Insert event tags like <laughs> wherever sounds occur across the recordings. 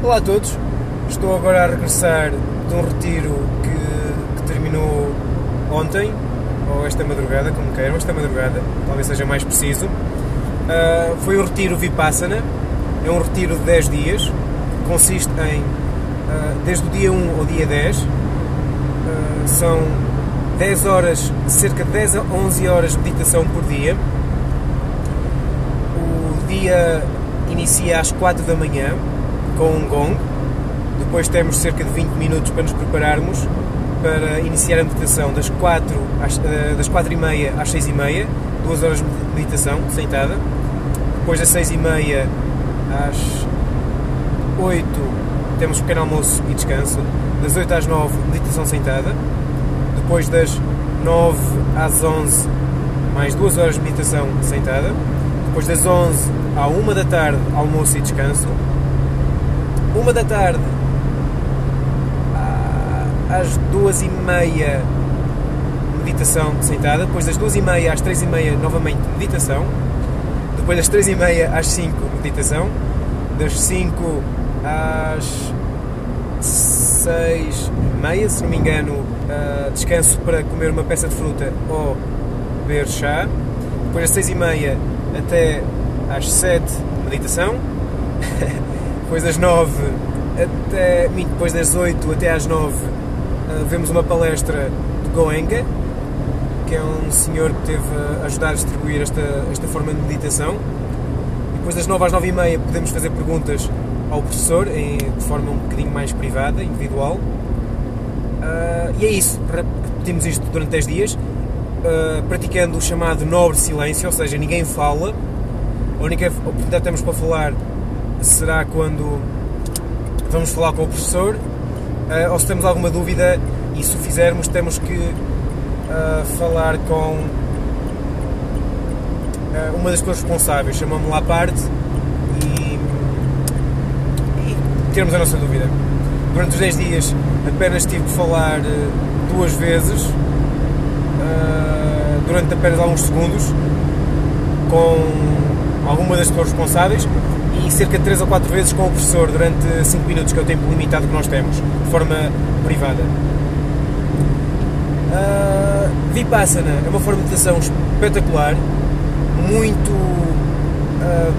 Olá a todos, estou agora a regressar de um retiro que, que terminou ontem, ou esta madrugada, como queiram, esta madrugada, talvez seja mais preciso. Uh, foi o retiro Vipassana, é um retiro de 10 dias, consiste em, uh, desde o dia 1 ao dia 10, uh, são 10 horas, cerca de 10 a 11 horas de meditação por dia. O dia inicia às 4 da manhã, com um gong. Depois temos cerca de 20 minutos para nos prepararmos para iniciar a meditação das 4, às, eh, das 4 e meia às 6 e meia, 2 horas de meditação sentada. Depois das 6 e meia às 8 temos pequeno almoço e descanso. Das 8 às 9 meditação sentada. Depois das 9 às 11 mais 2 horas de meditação sentada. Depois das 11 à 1 da tarde almoço e descanso uma da tarde. Às duas e meia meditação sentada, depois das duas e meia às três e meia novamente meditação, depois das três e meia às cinco meditação, das cinco às seis e meia, se não me engano, uh, descanso para comer uma peça de fruta ou beber chá, depois das seis e meia até às sete meditação <laughs> depois das 9 até. depois das 8 até às 9 eh, vemos uma palestra de Goenga, que é um senhor que teve a ajudar a distribuir esta, esta forma de meditação. Depois das 9 às 9 e meia podemos fazer perguntas ao professor em, de forma um bocadinho mais privada, individual. Uh, e é isso, repetimos isto durante 10 dias, uh, praticando o chamado nobre silêncio, ou seja, ninguém fala. A única oportunidade que temos para falar será quando vamos falar com o professor? Uh, ou se temos alguma dúvida e se o fizermos temos que uh, falar com uh, uma das pessoas responsáveis, chamamos lá à parte e, e termos a nossa dúvida. Durante os 10 dias apenas tive que falar duas vezes, durante apenas alguns segundos, com alguma das pessoas responsáveis e cerca de 3 ou 4 vezes com o professor durante 5 minutos, que é o tempo limitado que nós temos, de forma privada. Uh, Vipassana é uma forma de meditação espetacular, muito uh,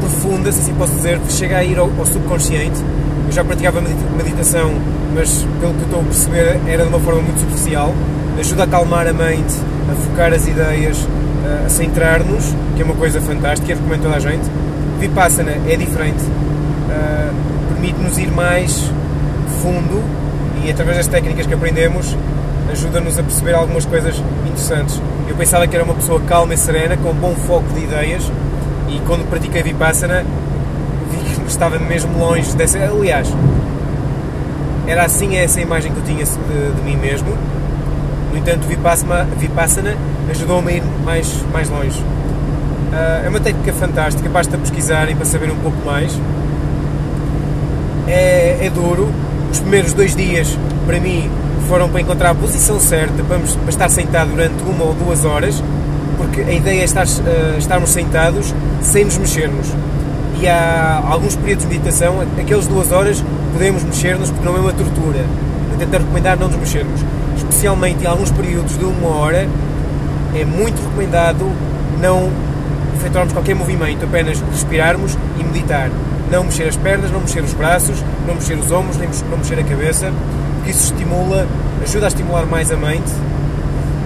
profunda, se assim posso dizer, chega a ir ao, ao, subconsciente. Eu já praticava meditação, mas pelo que estou a perceber era de uma forma muito superficial. Ajuda a acalmar a mente, a focar as ideias, uh, a centrar-nos, que é uma coisa fantástica, recomendo toda a gente Vipassana é diferente, uh, permite-nos ir mais fundo e através das técnicas que aprendemos ajuda-nos a perceber algumas coisas interessantes. Eu pensava que era uma pessoa calma e serena, com bom foco de ideias e quando pratiquei Vipassana vi que estava mesmo longe dessa. Aliás, era assim essa imagem que eu tinha de, de mim mesmo. No entanto, Vipassana ajudou-me a ir mais, mais longe. Uh, é uma técnica fantástica, basta pesquisarem para saber um pouco mais. É, é, duro. Os primeiros dois dias, para mim, foram para encontrar a posição certa para, para estar sentado durante uma ou duas horas, porque a ideia é estar, uh, estarmos sentados sem nos mexermos. E há alguns períodos de meditação, aquelas duas horas, podemos mexer-nos porque não é uma tortura. Eu tento recomendar não nos mexermos. Especialmente em alguns períodos de uma hora, é muito recomendado não efetuarmos qualquer movimento, apenas respirarmos e meditar. Não mexer as pernas, não mexer os braços, não mexer os ombros, nem não mexer a cabeça, porque isso estimula, ajuda a estimular mais a mente,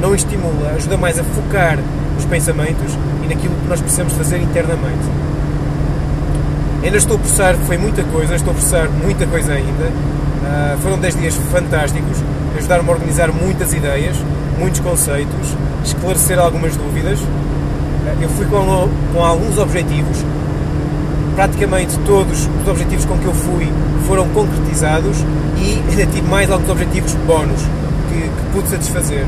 não estimula, ajuda mais a focar os pensamentos e naquilo que nós precisamos fazer internamente. Ainda estou a processar, foi muita coisa, estou a processar muita coisa ainda. Uh, foram 10 dias fantásticos, ajudaram-me a organizar muitas ideias, muitos conceitos, esclarecer algumas dúvidas eu fui com, com alguns objetivos, praticamente todos os objetivos com que eu fui foram concretizados e ainda tive mais alguns objetivos bónus que, que pude satisfazer.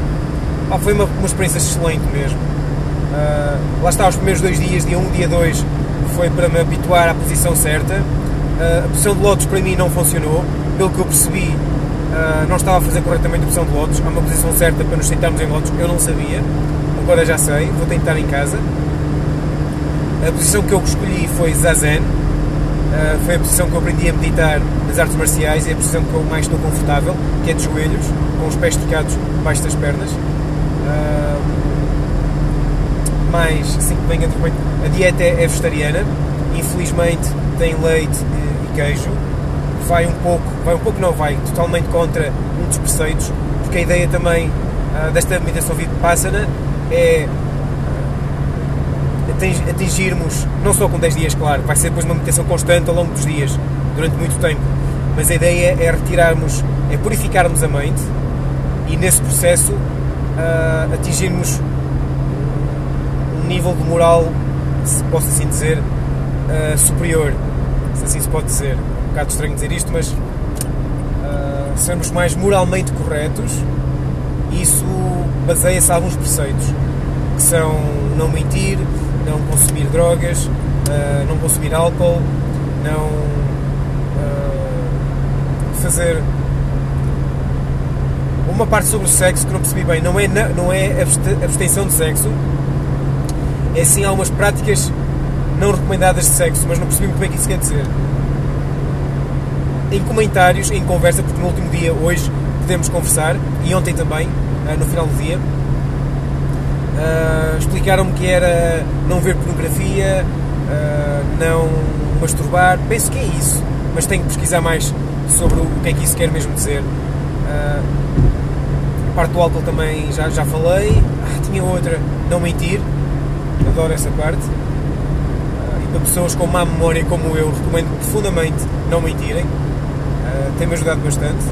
Ah, foi uma, uma experiência excelente mesmo. Uh, lá está, os primeiros dois dias, dia 1 um, dia 2, foi para me habituar à posição certa. Uh, a posição de lotos para mim não funcionou, pelo que eu percebi, não estava a fazer corretamente a posição de lotos. Há uma posição certa para nos sentarmos em lotos, eu não sabia agora já sei, vou tentar em casa. A posição que eu escolhi foi Zazen, Uh, foi a posição que eu aprendi a meditar nas artes marciais e a posição que eu mais estou confortável, que é de joelhos, com os pés trocados debaixo das pernas. Uh, mais, assim que de repente, a dieta é, é vegetariana, infelizmente tem leite e, queijo, vai um pouco, vai um pouco não, vai totalmente contra dos preceitos, porque a ideia também uh, desta meditação vipassana é atingirmos, não só com 10 dias, claro, vai ser depois uma meditação constante ao longo dos dias, durante muito tempo, mas a ideia é retirarmos, é purificarmos a mente e nesse processo uh, atingirmos um nível de moral, se posso assim dizer, uh, superior, se assim se pode dizer. Um bocado estranho dizer isto, mas uh, sermos mais moralmente corretos, isso baseia-se em alguns preceitos, que são não mentir, não consumir drogas, uh, não consumir álcool, não uh, fazer uma parte sobre o sexo que não percebi bem, não é, não é abstenção de sexo, é sim algumas práticas não recomendadas de sexo, mas não percebi muito bem o que isso quer dizer. Em comentários, em conversa, porque no último dia, hoje, podemos conversar, e ontem também, no final do dia, Uh, Explicaram-me que era não ver pornografia, uh, não masturbar. Penso que é isso, mas tenho que pesquisar mais sobre o que é que isso quer mesmo dizer. A parte do álcool também já, já falei. Ah, tinha outra, não mentir. Adoro essa parte. e para pessoas com má memória como eu, recomendo profundamente não mentirem. Tem-me ajudado bastante.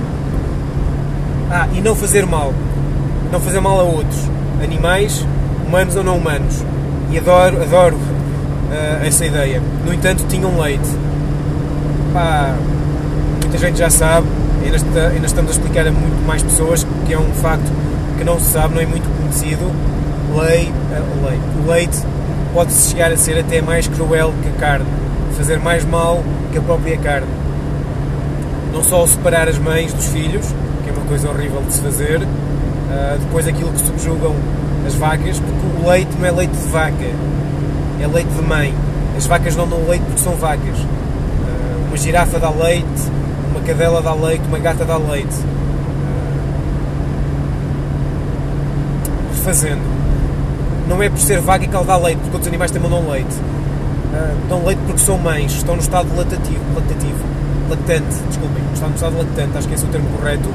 Ah, e não fazer mal. Não fazer mal a outros animais, humanos ou não humanos. E adoro, adoro uh, essa ideia. No entanto, tinham leite. Pá, muita gente já sabe, ainda, está, ainda estamos a explicar a muito mais pessoas que é um facto que não se sabe, não é muito conhecido. Lei, uh, leite. O leite pode chegar a ser até mais cruel que a carne, fazer mais mal que a própria carne. Não só separar as mães dos filhos, que é uma coisa horrível de se fazer, uh, depois aquilo que subjugam as vacas, porque o leite não é leite de vaca, é leite de mãe. As vacas não dão leite porque são vacas. Uh, uma girafa dá leite, uma cadela dá leite, uma gata dá leite. Uh, refazendo, não é por ser vaca que ela dá leite, porque outros animais também dão leite. Uh, dão leite porque são mães, estão no estado latativo, latativo lactante, desculpem, estão no estado lactante, acho que esse é o termo correto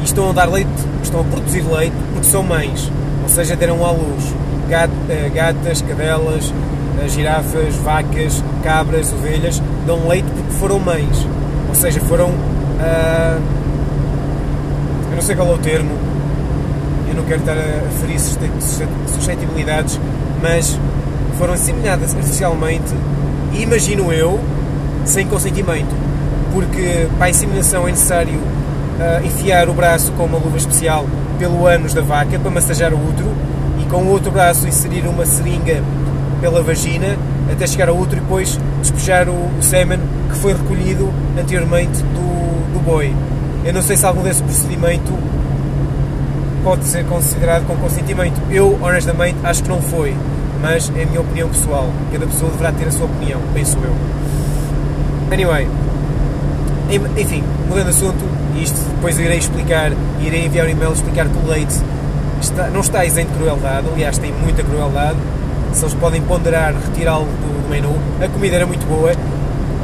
e estão a dar leite, estão a produzir leite porque são mães, ou seja, deram à luz. Eh, gatas, cadelas, eh, girafas, vacas, cabras, ovelhas, dão leite porque foram mães, ou seja, foram. Uh, eu não sei qual é o termo, eu não quero estar a ferir suscetibilidades, mas foram inseminadas artificialmente, imagino eu, sem consentimento, porque para a inseminação é necessário uh, enfiar o braço com uma luva especial pelo ânus da vaca para massajar o útero e com o outro braço inserir uma seringa pela vagina até chegar ao útero e depois despejar o, o sêmen que foi recolhido anteriormente do, do boi. Eu não sei se algum desse procedimento pode ser considerado com consentimento. Eu, honestamente, acho que não foi, mas é a minha opinião pessoal. Cada pessoa deverá ter a sua opinião, penso eu. Anyway, enfim, mudando de assunto, isto depois irei explicar, irei enviar um e-mail explicar que o leite está, não está isento de crueldade, aliás, tem muita crueldade. Se eles podem ponderar retirá-lo do, do menu, a comida era muito boa.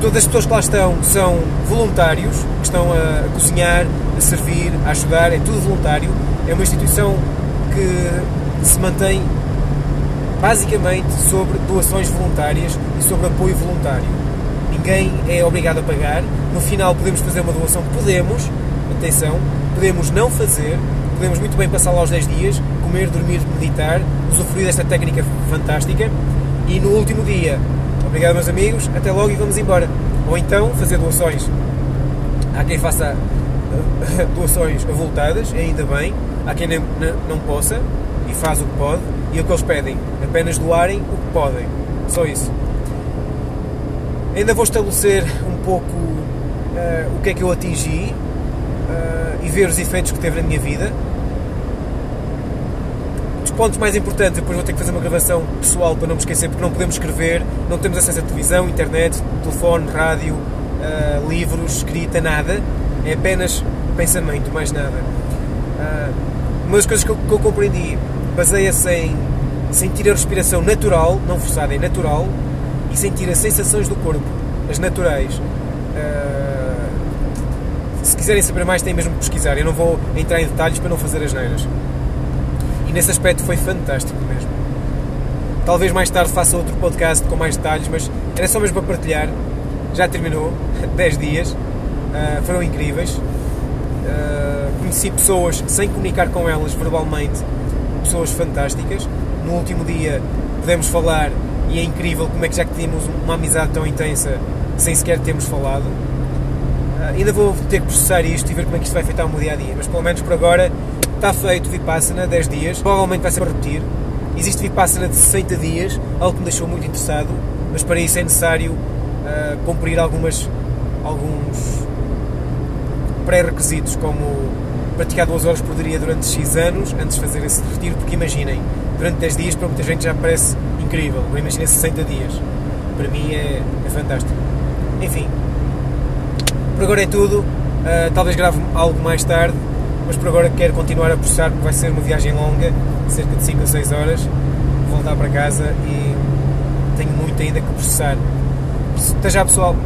Todas as pessoas que lá estão são voluntários, que estão a, a cozinhar, a servir, a ajudar, é tudo voluntário. É uma instituição que se mantém basicamente sobre doações voluntárias e sobre apoio voluntário ninguém é obrigado a pagar. No final podemos fazer uma doação, podemos, atenção, podemos não fazer, podemos muito bem passar lá os 10 dias, comer, dormir, meditar, usufruir desta técnica fantástica e no último dia, obrigado meus amigos, até logo e vamos embora. Ou então fazer doações. Há quem faça eh, <laughs> doações avultadas, ainda bem, há quem não, não possa e faz o que pode, e o que eles pedem, apenas doarem o que podem. Só isso. Ainda vou estabelecer um pouco uh, o que é que eu atingi uh, e ver os efeitos que teve na minha vida. pontos mais importantes, depois vou ter que fazer uma gravação pessoal para não me esquecer, porque não podemos escrever, não temos acesso a televisão, internet, telefone, rádio, uh, livros, escrita, nada. É apenas pensamento, mais nada. Uh, uma das coisas que eu, que eu compreendi baseia-se em sentir a respiração natural, não forçada, é natural, e sentir as sensações do corpo, as naturais. Uh, se quiserem saber mais, têm mesmo que pesquisar. Eu não vou entrar em detalhes para não fazer as neiras. E nesse aspecto foi fantástico mesmo. Talvez mais tarde faça outro podcast com mais detalhes, mas era só mesmo para partilhar. Já terminou, <laughs> 10 dias, uh, foram incríveis. Uh, conheci pessoas sem comunicar com elas verbalmente, pessoas fantásticas. No último dia pudemos falar e é incrível como é que já que tínhamos uma amizade tão intensa sem sequer termos falado. Uh, ainda vou ter que processar isto e ver como é que isto vai afetar o meu dia a dia, mas pelo menos por agora está feito Vipassana 10 dias, provavelmente vai ser para repetir. Existe Vipassana de 60 dias, algo que me deixou muito interessado, mas para isso é necessário uh, cumprir algumas, alguns pré-requisitos, como praticar 2 horas por dia durante X anos antes de fazer esse retiro, porque imaginem, durante 10 dias para muita gente já parece incrível, imaginem 60 dias. Para mim é, é fantástico. Enfim, por agora é tudo. Uh, talvez grave algo mais tarde, mas por agora quero continuar a processar porque vai ser uma viagem longa, cerca de 5 ou 6 horas. Vou voltar para casa e tenho muito ainda que processar. Até já, pessoal.